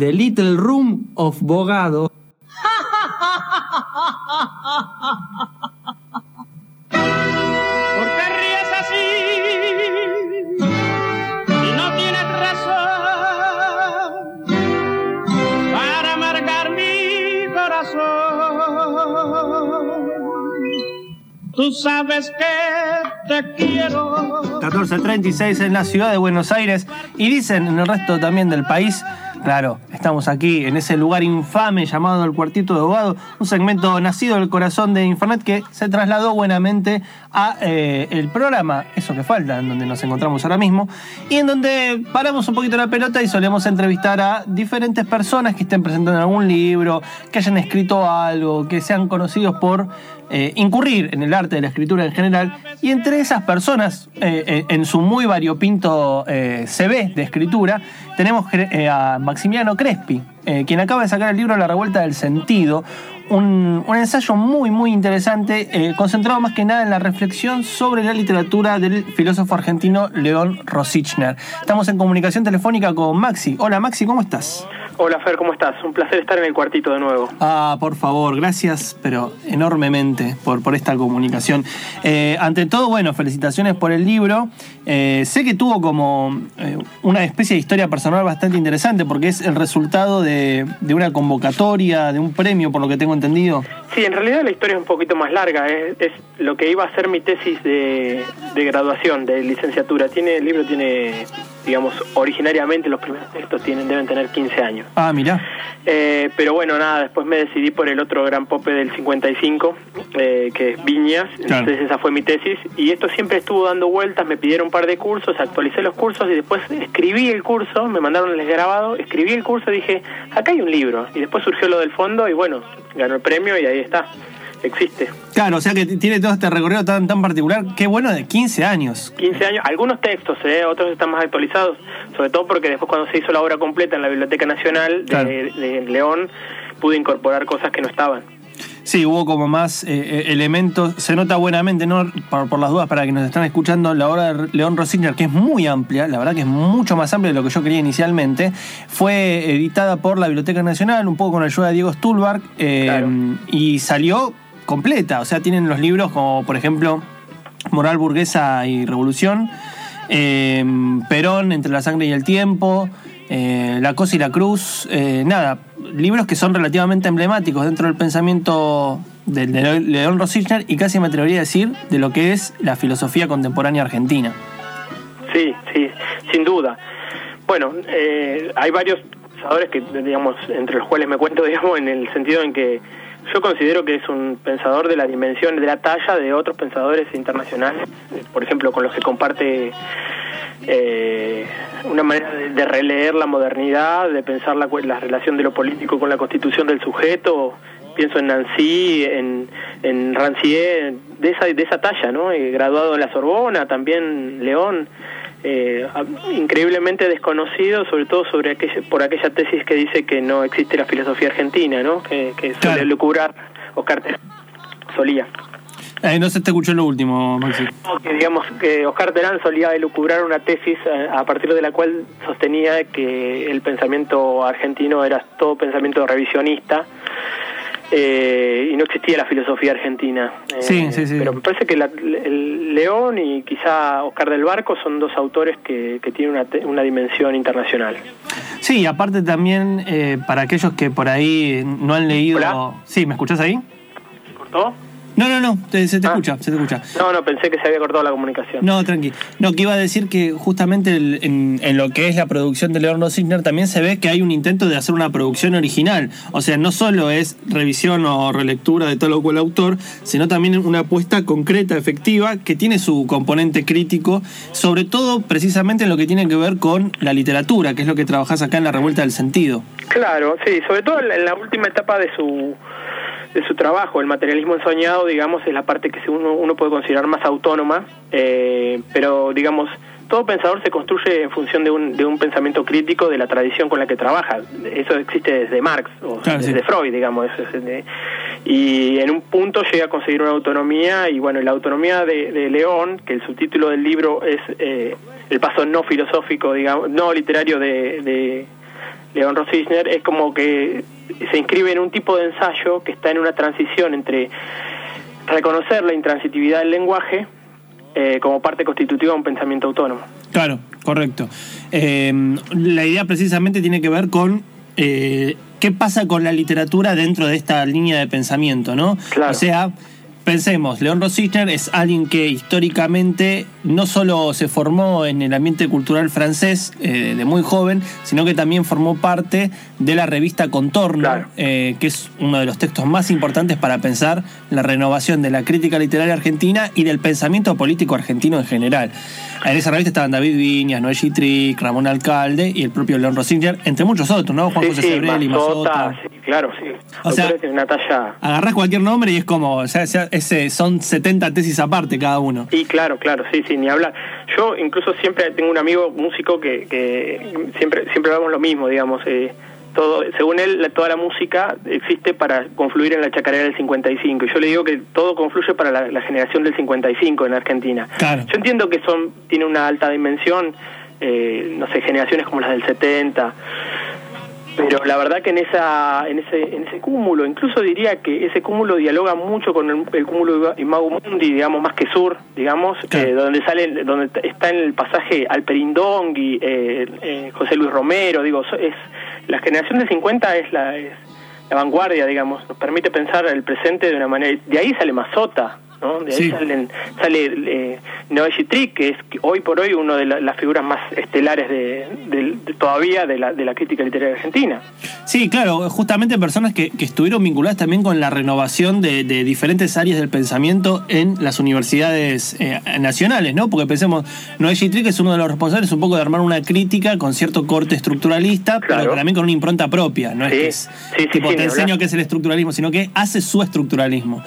The Little Room of Bogado. ¿Por qué ríes así? Y no tienes razón para amargar mi corazón. Tú sabes que te quiero. 1436 en la ciudad de Buenos Aires y dicen en el resto también del país. Claro, estamos aquí en ese lugar infame llamado el Cuartito de Abogado, un segmento nacido del corazón de Infernet que se trasladó buenamente a eh, el programa, eso que falta, en donde nos encontramos ahora mismo, y en donde paramos un poquito la pelota y solemos entrevistar a diferentes personas que estén presentando algún libro, que hayan escrito algo, que sean conocidos por eh, incurrir en el arte de la escritura en general, y entre esas personas, eh, eh, en su muy variopinto eh, CV de escritura, tenemos a Maximiliano Crespi, quien acaba de sacar el libro La Revuelta del Sentido, un, ensayo muy, muy interesante, concentrado más que nada en la reflexión sobre la literatura del filósofo argentino León Rosichner. Estamos en comunicación telefónica con Maxi. Hola Maxi, ¿cómo estás? Hola Fer, ¿cómo estás? Un placer estar en el cuartito de nuevo. Ah, por favor, gracias, pero enormemente por, por esta comunicación. Eh, ante todo, bueno, felicitaciones por el libro. Eh, sé que tuvo como eh, una especie de historia personal bastante interesante porque es el resultado de, de una convocatoria, de un premio, por lo que tengo entendido. Sí, en realidad la historia es un poquito más larga. Es, es lo que iba a ser mi tesis de, de graduación, de licenciatura. Tiene El libro tiene, digamos, originariamente los primeros textos tienen, deben tener 15 años. Ah, mirá. Eh, pero bueno, nada, después me decidí por el otro gran pope del 55, eh, que es Viñas, Claro. entonces esa fue mi tesis, y esto siempre estuvo dando vueltas, me pidieron un par de cursos, actualicé los cursos y después escribí el curso, me mandaron el grabado, escribí el curso y dije, acá hay un libro, y después surgió lo del fondo y bueno, ganó el premio y ahí está, existe. Claro, o sea que tiene todo este recorrido tan, tan particular. Qué bueno de 15 años. 15 años, algunos textos, ¿eh? otros están más actualizados, sobre todo porque después cuando se hizo la obra completa en la Biblioteca Nacional de, Claro. de León, pude incorporar cosas que no estaban. Sí, hubo como más eh, eh, elementos. Se nota buenamente, ¿no? Por, por las dudas, para quienes nos están escuchando, la obra de León Rosigner, que es muy amplia, la verdad que es mucho más amplia de lo que yo quería inicialmente, fue editada por la Biblioteca Nacional, un poco con ayuda de Diego Stulbark, eh, Claro. y salió completa. O sea, tienen los libros como, por ejemplo, Moral Burguesa y Revolución, eh, Perón, Entre la Sangre y el Tiempo, eh, La Cosa y la Cruz, eh, nada, libros que son relativamente emblemáticos dentro del pensamiento de, León Rosichner y casi me atrevería a decir de lo que es la filosofía contemporánea argentina. Sí, sí, sin duda. Bueno, eh, hay varios pensadores que, digamos, entre los cuales me cuento, digamos, en el sentido en que yo considero que es un pensador de la dimensión, de la talla de otros pensadores internacionales, eh, por ejemplo, con los que comparte eh, una manera de, releer la modernidad, de pensar la, la relación de lo político con la constitución del sujeto. Pienso en Nancy, en, en Rancière, de esa, de esa talla, ¿no? Eh, graduado en la Sorbona, también León, eh, increíblemente desconocido, sobre todo sobre aquella, por aquella tesis que dice que no existe la filosofía argentina, ¿no? Que, que suele Claro. lucubrar Oscar Terán, solía. Eh, no se te escuchó lo último, Maxi. que digamos que Oscar Terán solía elucubrar una tesis eh, a partir de la cual sostenía que el pensamiento argentino era todo pensamiento revisionista eh, y no existía la filosofía argentina. Eh, Sí, sí, sí. Pero me parece que la- el León y quizá Oscar del Barco son dos autores que, que tienen una, una dimensión internacional. Sí, aparte también eh, para aquellos que por ahí no han leído... Hola. Sí, ¿me escuchás ahí? ¿Se cortó? No, no, no, te- se te Ah. escucha, se te escucha. No, no, pensé que se había cortado la comunicación. No, tranqui. No, que iba a decir que justamente el- en, en lo que es la producción de León Rossigner también se ve que hay un intento de hacer una producción original. O sea, no solo es revisión o relectura de todo lo cual autor, sino también una apuesta concreta, efectiva, que tiene su componente crítico, sobre todo precisamente en lo que tiene que ver con la literatura, que es lo que trabajás acá en la revuelta del sentido. Claro, sí, sobre todo en la última etapa de su de su trabajo, el materialismo ensoñado, digamos, es la parte que uno, uno puede considerar más autónoma, eh, pero digamos, todo pensador se construye en función de un, de un pensamiento crítico de la tradición con la que trabaja. Eso existe desde Marx o Claro, desde sí. Freud, digamos. de- y en un punto llega a conseguir una autonomía y bueno, la autonomía de, de León, que el subtítulo del libro es eh, el paso no filosófico, digamos, no literario de, de León Rosisner, es como que se inscribe en un tipo de ensayo que está en una transición entre reconocer la intransitividad del lenguaje eh, como parte constitutiva de un pensamiento autónomo. Claro, correcto. Eh, la idea precisamente tiene que ver con eh, qué pasa con la literatura dentro de esta línea de pensamiento, ¿no? Claro. O sea, pensemos, León Rosicner es alguien que históricamente no solo se formó en el ambiente cultural francés eh, de muy joven, sino que también formó parte de la revista Contorno, Claro. eh, que es uno de los textos más importantes para pensar la renovación de la crítica literaria argentina y del pensamiento político argentino en general. En esa revista estaban David Viñas, Noé Gitric, Ramón Alcalde y el propio León Rosinger, entre muchos otros, ¿no? Juan sí, José sí, Sebrelli, Mazota, sí, claro, sí. O sea- una talla... Agarrás cualquier nombre y es como, o sea, sea- ese, son 70 tesis aparte cada uno. Y claro, claro, sí, sí, ni hablar. Yo incluso siempre tengo un amigo músico que, que siempre siempre hablamos lo mismo, digamos. eh, todo, según él, la- toda la música existe para confluir en la chacarera del 55. Y yo le digo que todo confluye para la, la generación del 55 en Argentina. Claro. Yo entiendo que son tiene una alta dimensión, eh, no sé, generaciones como las del 70. Pero la verdad que en esa en ese en ese cúmulo, incluso diría que ese cúmulo dialoga mucho con el, el cúmulo Imago Mundi, digamos, más que sur, digamos, eh, donde sale donde está en el pasaje Alperindongui, eh, eh, José Luis Romero, digo, es la generación de 50 es la es la vanguardia, digamos, nos permite pensar el presente de una manera de ahí sale Mazota, ¿no? De ahí Sí. salen, sale eh, Gitric, que es hoy por hoy uno de la- las figuras más estelares de, de- de- todavía de la, de la crítica literaria argentina. Sí, claro, justamente personas que, que estuvieron vinculadas también con la renovación de, de diferentes áreas del pensamiento en las universidades eh, nacionales, ¿no? Porque pensemos, Noé Gitric es uno de los responsables un poco de armar una crítica con cierto corte estructuralista, Claro. pero también con una impronta propia, no es que es sí, tipo te enseño qué es el estructuralismo, sino que hace su estructuralismo.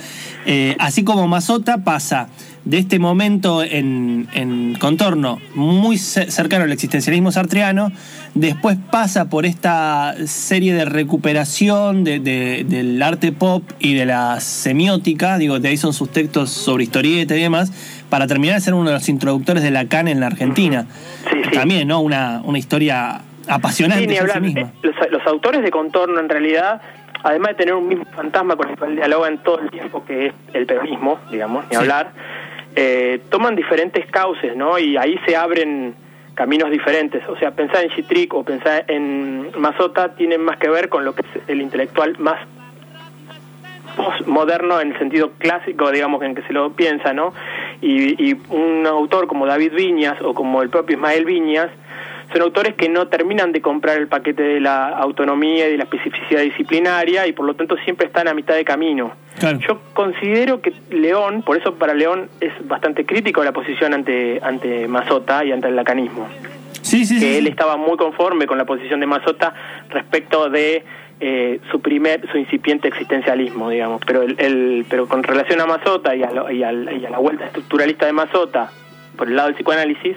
Eh, así como Mazota pasa de este momento en, en contorno muy ce- cercano al existencialismo sartreano, después pasa por esta serie de recuperación de- de- del arte pop y de la semiótica, digo, de ahí son sus textos sobre historieta y demás, para terminar de ser uno de los introductores de Lacan en la Argentina. Sí, sí. También, ¿no? Una, una historia apasionante Sí, ni sí hablar. misma. Eh, Los, los autores de Contorno, en realidad, además de tener un mismo fantasma con el cual dialogan todo el tiempo, que es el peronismo, digamos, ni Sí. hablar, eh, toman diferentes cauces, ¿no? Y ahí se abren caminos diferentes. O sea, pensar en Chitric o pensar en Mazota tienen más que ver con lo que es el intelectual más postmoderno en el sentido clásico, digamos, en que se lo piensa, ¿no? Y, y un autor como David Viñas o como el propio Ismael Viñas son autores que no terminan de comprar el paquete de la autonomía y de la especificidad disciplinaria y por lo tanto siempre están a mitad de camino. Claro. Yo considero que León, por eso para León es bastante crítico la posición ante ante Mazota y ante el lacanismo Sí, sí, que sí. él estaba muy conforme con la posición de Mazota respecto de eh, su primer su incipiente existencialismo digamos pero el, el- pero con relación a Mazota y a, lo- y, y a la vuelta estructuralista de Mazota por el lado del psicoanálisis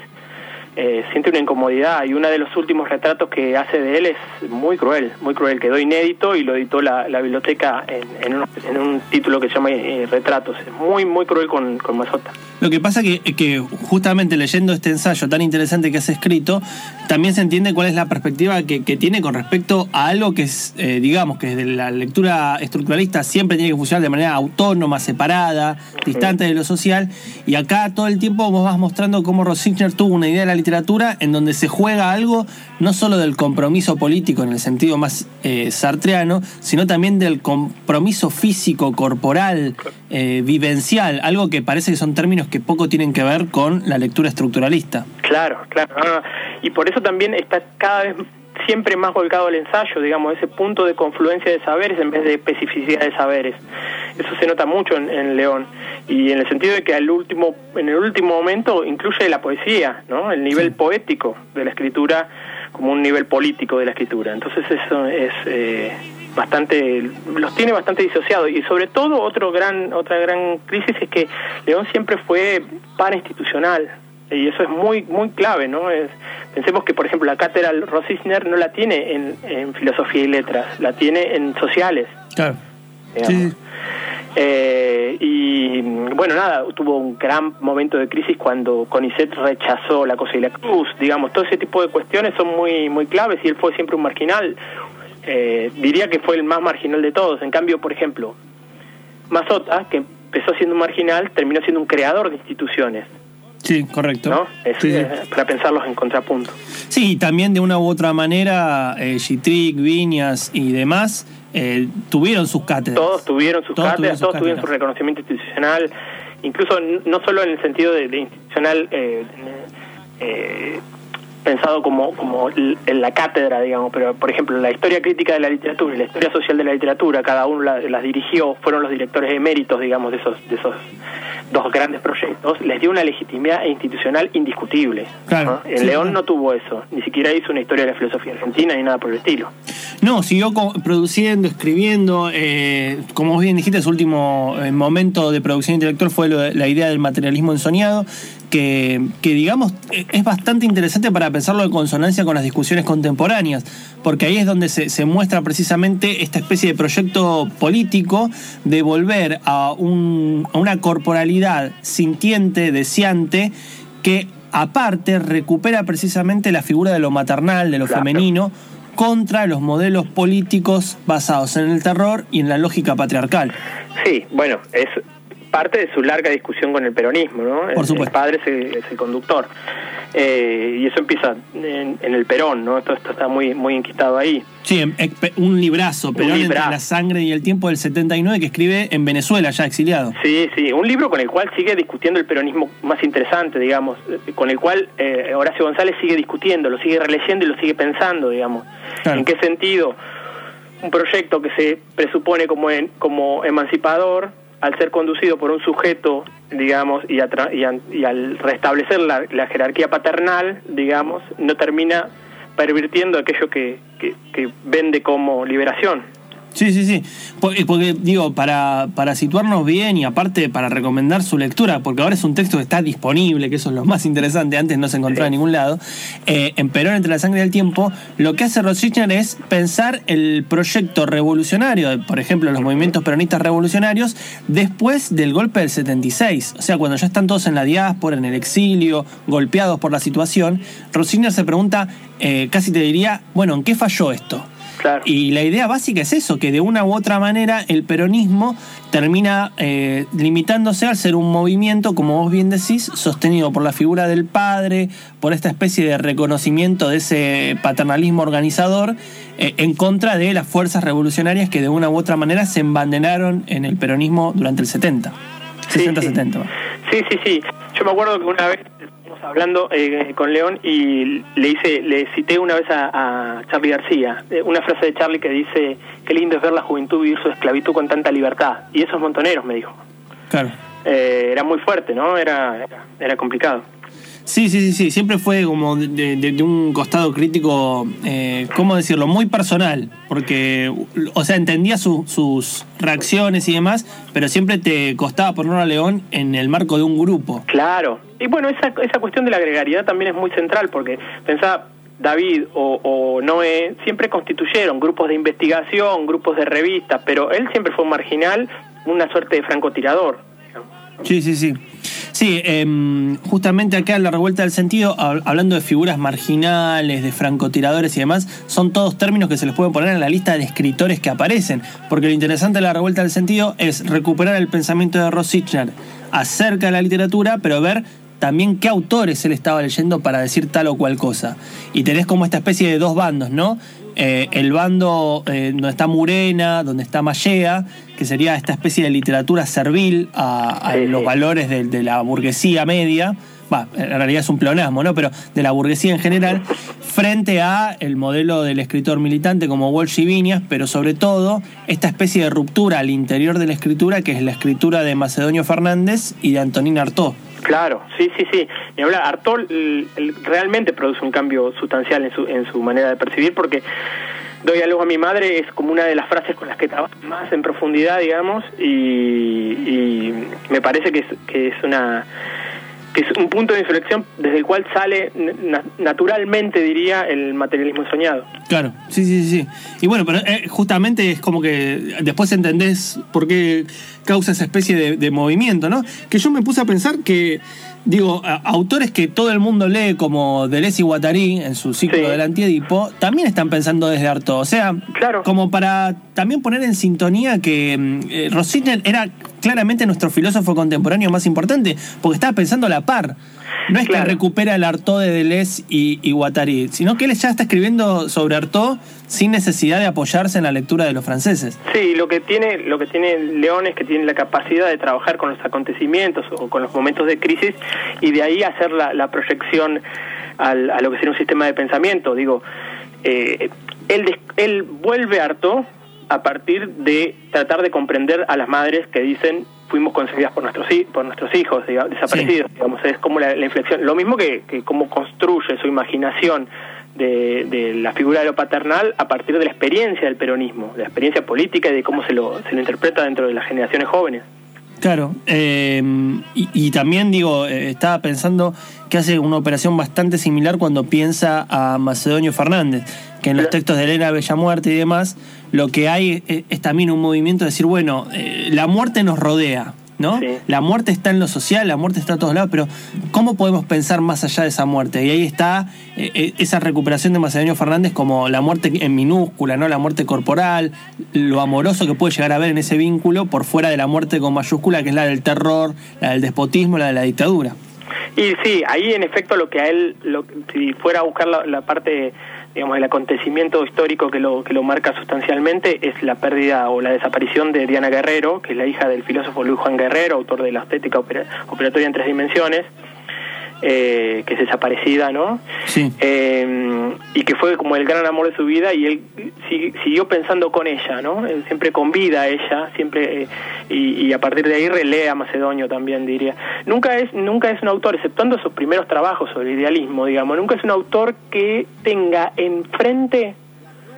eh, siente una incomodidad y uno de los últimos retratos que hace de él es muy cruel, muy cruel, quedó inédito y lo editó la, la biblioteca en, en, un, en un título que se llama eh, Retratos, es muy, muy cruel con, con Mazota. Lo que pasa que, que justamente leyendo este ensayo tan interesante que has escrito, también se entiende cuál es la perspectiva que, que tiene con respecto a algo que es, eh, digamos, que desde la lectura estructuralista siempre tiene que funcionar de manera autónoma, separada, distante de lo social. Y acá todo el tiempo vos vas mostrando cómo Rosichner tuvo una idea de la literatura literatura en donde se juega algo no solo del compromiso político en el sentido más eh, sartreano, sino también del compromiso físico, corporal, eh, vivencial, algo que parece que son términos que poco tienen que ver con la lectura estructuralista. Claro, claro. Y por eso también está cada vez siempre más volcado al ensayo, digamos, ese punto de confluencia de saberes en vez de especificidad de saberes. Eso se nota mucho en, en León y en el sentido de que al último, en el último momento incluye la poesía, ¿no? El nivel poético de la escritura como un nivel político de la escritura. Entonces eso es eh, bastante, los tiene bastante disociados y sobre todo otro gran, otra gran crisis es que León siempre fue parainstitucional y eso es muy muy clave, ¿no? Es, pensemos que por ejemplo la cátedra Rosisner no la tiene en, en filosofía y letras, la tiene en sociales. Claro. digamos. Eh, y bueno, nada, tuvo un gran momento de crisis cuando Conicet rechazó la cosa y la cruz, digamos, todo ese tipo de cuestiones son muy muy claves y él fue siempre un marginal. Eh, diría que fue el más marginal de todos. En cambio, por ejemplo, Mazota, que empezó siendo un marginal, terminó siendo un creador de instituciones, Sí, correcto. ¿no? Es, Sí, sí. eh, para pensarlos en contrapunto. Sí, y también de una u otra manera, eh, Gitric, Viñas y demás eh, tuvieron sus cátedras. Todos tuvieron sus Todos tuvieron cátedras, sus todos tuvieron su reconocimiento institucional, incluso no solo en el sentido de, de institucional eh, eh, pensado como, como en la cátedra, digamos, pero por ejemplo la historia crítica de la literatura y la historia social de la literatura, cada uno la- las dirigió, fueron los directores eméritos, digamos, de esos, de esos dos grandes proyectos, les dio una legitimidad institucional indiscutible. Claro, sí, León claro. no tuvo eso, ni siquiera hizo una historia de la filosofía argentina ni nada por el estilo. No, siguió produciendo, escribiendo. eh, como bien dijiste, su último eh, momento de producción intelectual fue lo de- la idea del materialismo ensoñado, que, que digamos eh, es bastante interesante para pensarlo en consonancia con las discusiones contemporáneas, porque ahí es donde se, se muestra precisamente esta especie de proyecto político de volver a, un- a una corporalidad sintiente, deseante, que aparte recupera precisamente la figura de lo maternal, de lo Claro. femenino, contra los modelos políticos basados en el terror y en la lógica patriarcal. Sí, bueno, es parte de su larga discusión con el peronismo, ¿no? Por El- supuesto. El padre es el, es el conductor. Eh, y eso empieza en, en el Perón, ¿no? Todo esto está muy, muy inquistado ahí. Sí, un librazo, Perón entre la sangre y el tiempo del 79 que escribe en Venezuela, ya exiliado. Sí, sí, un libro con el cual sigue discutiendo el peronismo más interesante, digamos, con el cual eh, Horacio González sigue discutiendo, lo sigue releyendo y lo sigue pensando, digamos. Claro. ¿En qué sentido un proyecto que se presupone como, en- como emancipador, al ser conducido por un sujeto, digamos, y, y, al restablecer la, jerarquía paternal, digamos, no termina pervirtiendo aquello que, que, que vende como liberación? Sí, sí, sí. Porque, porque, digo, para, para situarnos bien y aparte para recomendar su lectura, porque ahora es un texto que está disponible, que eso es lo más interesante, antes no se encontraba en ningún lado, eh, en Perón entre la sangre y el tiempo, lo que hace Rosichner es pensar el proyecto revolucionario, por ejemplo, los movimientos peronistas revolucionarios, después del golpe del 76. O sea, cuando ya están todos en la diáspora, en el exilio, golpeados por la situación, Rosichner se pregunta, eh, casi te diría, bueno, ¿en qué falló esto? Claro. Y la idea básica es eso, que de una u otra manera el peronismo termina eh, limitándose al ser un movimiento, como vos bien decís, sostenido por la figura del padre, por esta especie de reconocimiento de ese paternalismo organizador, eh, en contra de las fuerzas revolucionarias que de una u otra manera se embanderaron en el peronismo durante el 70. Sí, 60-70. sí. Sí, sí, sí. Yo me acuerdo que una vez hablando eh, con León y le hice, le cité una vez a, a Charlie García, eh, una frase de Charlie que dice, qué lindo es ver la juventud vivir su esclavitud con tanta libertad. Y esos montoneros, me dijo. Claro. Eh, era muy fuerte, ¿no? Era, era, era complicado. Sí, sí, sí, sí, siempre fue como de, de- de un costado crítico, eh, ¿cómo decirlo? Muy personal, porque, o sea, entendía su- sus reacciones y demás, pero siempre te costaba ponerlo a León en el marco de un grupo. Claro. Y bueno, esa, esa cuestión de la gregariedad también es muy central porque pensaba David o, o Noé siempre constituyeron grupos de investigación, grupos de revistas, pero él siempre fue un marginal, una suerte de francotirador. Sí, sí, sí. Sí, em, justamente acá en la revuelta del sentido, hab- hablando de figuras marginales, de francotiradores y demás, son todos términos que se les pueden poner en la lista de escritores que aparecen. Porque lo interesante de la revuelta del sentido es recuperar el pensamiento de Ross acerca de la literatura, pero ver también qué autores él estaba leyendo para decir tal o cual cosa. Y tenés como esta especie de dos bandos, ¿no? Eh, el bando eh, donde está Murena, donde está Mallea, que sería esta especie de literatura servil a, a Sí, los sí. valores de, de la burguesía media. Va, en realidad es un pleonasmo, ¿no? Pero de la burguesía en general, frente a el modelo del escritor militante como Walsh y Viñas, pero sobre todo esta especie de ruptura al interior de la escritura, que es la escritura de Macedonio Fernández y de Antonín Artaud. Claro, sí, sí, sí. Ni hablar, Artol realmente produce un cambio sustancial en su, en su manera de percibir porque doy algo a mi madre es como una de las frases con las que trabaja más en profundidad, digamos, y, y me parece que es una es un punto de inflexión desde el cual sale na- naturalmente, diría, el materialismo soñado. Claro, sí, sí, sí. Y bueno, pero eh, justamente es como que después entendés por qué causa esa especie de movimiento, ¿no? Que yo me puse a pensar que, digo, autores que todo el mundo lee como Deleuze y Guattari en su ciclo Sí. del antiedipo, también están pensando desde Artaud. O sea, Claro. como para también poner en sintonía que mm, eh, Rosiner era claramente nuestro filósofo contemporáneo más importante, porque estaba pensando a la par. No es Claro. que recupera el Artaud de Deleuze y, y Guattari, sino que él ya está escribiendo sobre Artaud sin necesidad de apoyarse en la lectura de los franceses. Sí, lo que tiene lo que tiene León es que tiene la capacidad de trabajar con los acontecimientos o con los momentos de crisis y de ahí hacer la, la proyección al- a lo que sería un sistema de pensamiento. Digo, eh, él, él vuelve harto a partir de tratar de comprender a las madres que dicen fuimos concebidas por nuestros por nuestros hijos diga- desaparecidos digamos. Es como la, la inflexión. Lo mismo que, que cómo construye su imaginación de, de la figura de lo paternal a partir de la experiencia del peronismo, de la experiencia política y de cómo se lo, se lo interpreta dentro de las generaciones jóvenes. Claro, eh, y, y también digo, eh, estaba pensando que hace una operación bastante similar cuando piensa a Macedonio Fernández, que en los textos de Elena Bellamuerte y demás, lo que hay es, es también un movimiento de decir, bueno, eh, la muerte nos rodea, ¿no? Sí. La muerte está en lo social, la muerte está a todos lados, pero ¿cómo podemos pensar más allá de esa muerte? Y ahí está eh, eh, esa recuperación de Macedonio Fernández como la muerte en minúscula, ¿no? La muerte corporal, lo amoroso que puede llegar a ver en ese vínculo por fuera de la muerte con mayúscula, que es la del terror, la del despotismo, la de la dictadura. Y sí, ahí en efecto lo que a él, lo- si fuera a buscar la, la parte, digamos, el acontecimiento histórico que lo, que lo marca sustancialmente, es la pérdida o la desaparición de Diana Guerrero, que es la hija del filósofo Luis Juan Guerrero, autor de la estética opera- operatoria en tres dimensiones, eh, que es desaparecida, ¿no? Sí. Eh, y que fue como el gran amor de su vida y él si- siguió pensando con ella, ¿no? Él siempre con vida a ella, siempre eh, y, y a partir de ahí relea a Macedonio también diría. Nunca es nunca es un autor, exceptuando sus primeros trabajos sobre idealismo, digamos, nunca es un autor que tenga enfrente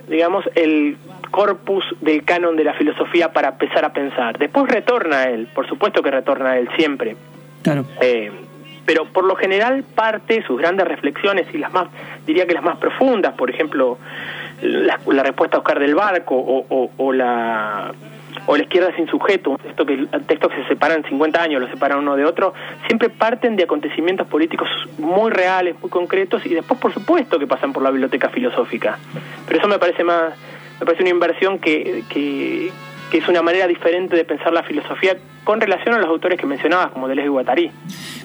digamos, el corpus del canon de la filosofía para empezar a pensar. Después retorna a él, por supuesto que retorna a él siempre, Claro. eh, pero por lo general parte sus grandes reflexiones y las más, diría que las más profundas, por ejemplo, la, respuesta a Oscar del Barco o la o la izquierda sin sujeto, un texto que textos que se separan 50 años, los separan uno de otro, siempre parten de acontecimientos políticos muy reales, muy concretos y después por supuesto que pasan por la biblioteca filosófica. Pero eso me parece más me parece una inversión que, que, que es una manera diferente de pensar la filosofía con relación a los autores que mencionabas, como Deleuze y Guattari.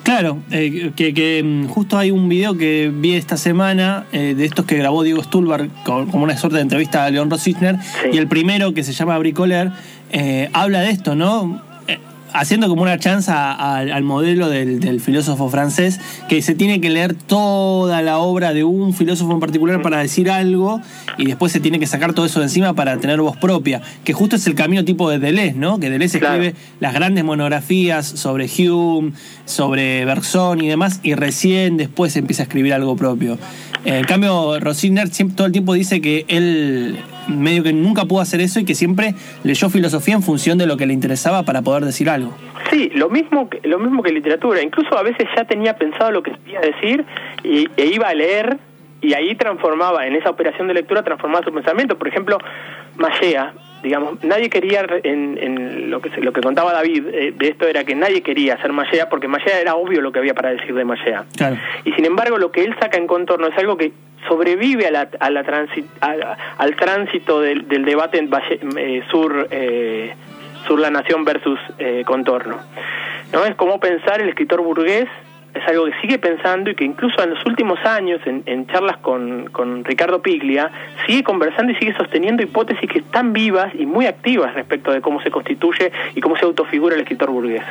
Claro, eh, que, que, mm, justo hay un video que vi esta semana eh, de estos que grabó Diego Stulbar como una suerte de entrevista a León Rosisner Sí. y el primero que se llama Bricoler eh, habla de esto, ¿no? Haciendo como una chanza al- modelo del, del filósofo francés que se tiene que leer toda la obra de un filósofo en particular para decir algo y después se tiene que sacar todo eso de encima para tener voz propia, que justo es el camino tipo de Deleuze, ¿no? Que Deleuze Claro. escribe las grandes monografías sobre Hume, sobre Bergson y demás, y recién después empieza a escribir algo propio. Eh, en cambio, Rosiner siempre, todo el tiempo dice que él medio que nunca pudo hacer eso y que siempre leyó filosofía en función de lo que le interesaba para poder decir algo. Sí, lo mismo que, lo mismo que literatura. Incluso a veces ya tenía pensado lo que quería decir y, e iba a leer y ahí transformaba, en esa operación de lectura transformaba su pensamiento. Por ejemplo, Mallea, digamos, nadie quería, en, en lo que lo que contaba David eh, de esto era que nadie quería hacer Mallea porque Mallea era obvio lo que había para decir de Mallea. Claro. Y sin embargo, lo que él saca en contorno es algo que sobrevive a la, a la transi- a- al tránsito del, del debate en Valle- eh, sur, eh, sur la nación versus eh, contorno. ¿No? Es como pensar el escritor burgués es algo que sigue pensando y que incluso en los últimos años, en, en charlas con, con Ricardo Piglia, sigue conversando y sigue sosteniendo hipótesis que están vivas y muy activas respecto de cómo se constituye y cómo se autofigura el escritor burgués.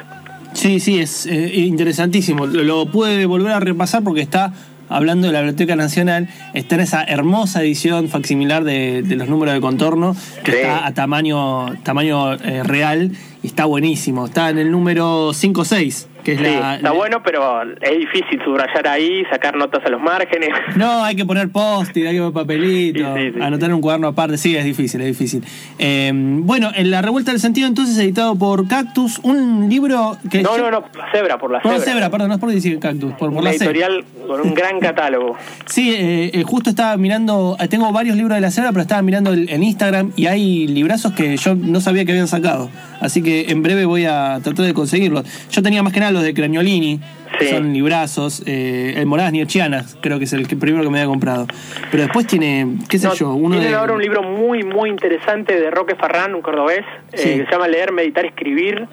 Sí, sí, es eh, interesantísimo. Lo, lo pude volver a repasar porque está hablando de la Biblioteca Nacional, está en esa hermosa edición facsimilar de, de los números de contorno, que Sí. está a tamaño, tamaño eh, real y está buenísimo. Está en el número 5 o 6, que es Sí, la. está bueno, pero es difícil subrayar ahí, sacar notas a los márgenes. No, hay que poner post-it, hay que poner papelito, Sí, sí, sí, anotar en un cuaderno aparte. Sí, es difícil, es difícil. Eh, bueno, en La Revuelta del Sentido, entonces, editado por Cactus, un libro que. No, yo- no, no, por la cebra, por la Por cebra. cebra, perdón, no es por decir Cactus, por, por Una la cebra. editorial con un gran catálogo. Sí, eh, eh, justo estaba mirando, eh, tengo varios libros de la cebra, pero estaba mirando el- en Instagram y hay librazos que yo no sabía que habían sacado. Así que en breve voy a tratar de conseguirlos. Yo tenía más que nada los de Craniolini, Sí. son librazos, eh, el Moradas Nietzscheanas, creo que es el que- primero que me había comprado. Pero después tiene, qué sé No, yo, uno tienen de... ahora un libro muy, muy interesante de Roque Farrán, un cordobés, eh, que se llama Leer, Meditar, Escribir,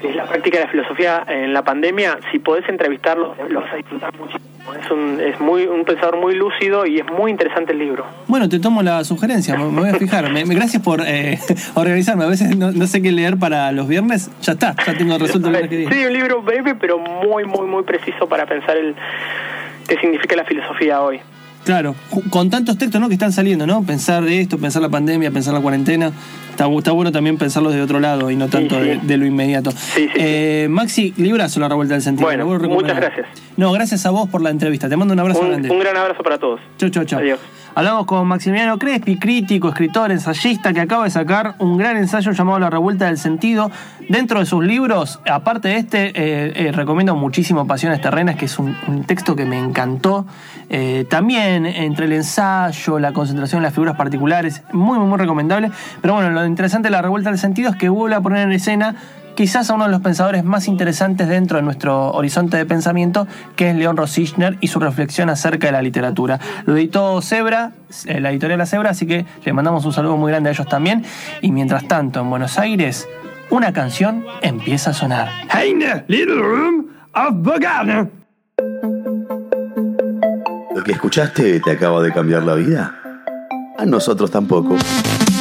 que es la práctica de la filosofía en la pandemia. Si podés entrevistarlo, lo vas a disfrutar muchísimo. Es un, es muy, un pensador muy lúcido y es muy interesante el libro. Bueno, te tomo la sugerencia, me, me voy a fijar. Me- me- gracias por eh, organizarme. A veces no, no sé qué leer para los viernes. Ya está, ya tengo resuelto el que. Sí, un libro breve, pero muy, muy, muy preciso para pensar el qué significa la filosofía hoy. Claro, con tantos textos ¿no? que están saliendo, ¿no? Pensar de esto, pensar la pandemia, pensar la cuarentena. Está, bu- está bueno también pensarlos de otro lado y no tanto sí. De, de lo inmediato. sí, Eh, Maxi, librazo la revuelta del sentido. Bueno, muchas gracias. No, gracias a vos por la entrevista. Te mando un abrazo Un, grande. un gran abrazo para todos. Chau, chau, chau. Adiós. Hablamos con Maximiliano Crespi, crítico, escritor, ensayista, que acaba de sacar un gran ensayo llamado La Revuelta del Sentido. Dentro de sus libros, aparte de este, eh, eh, recomiendo muchísimo Pasiones Terrenas, que es un, texto que me encantó. Eh, también entre el ensayo, la concentración en las figuras particulares, muy, muy, muy recomendable. Pero bueno, lo interesante de La Revuelta del Sentido es que vuelve a poner en escena quizás a uno de los pensadores más interesantes dentro de nuestro horizonte de pensamiento, que es León Rosichner y su reflexión acerca de la literatura. Lo editó Zebra, eh, la editorial La Zebra, así que le mandamos un saludo muy grande a ellos también. Y mientras tanto, en Buenos Aires, una canción empieza a sonar. Eine little room of Bogana. ¿Lo que escuchaste te acaba de cambiar la vida? A nosotros tampoco.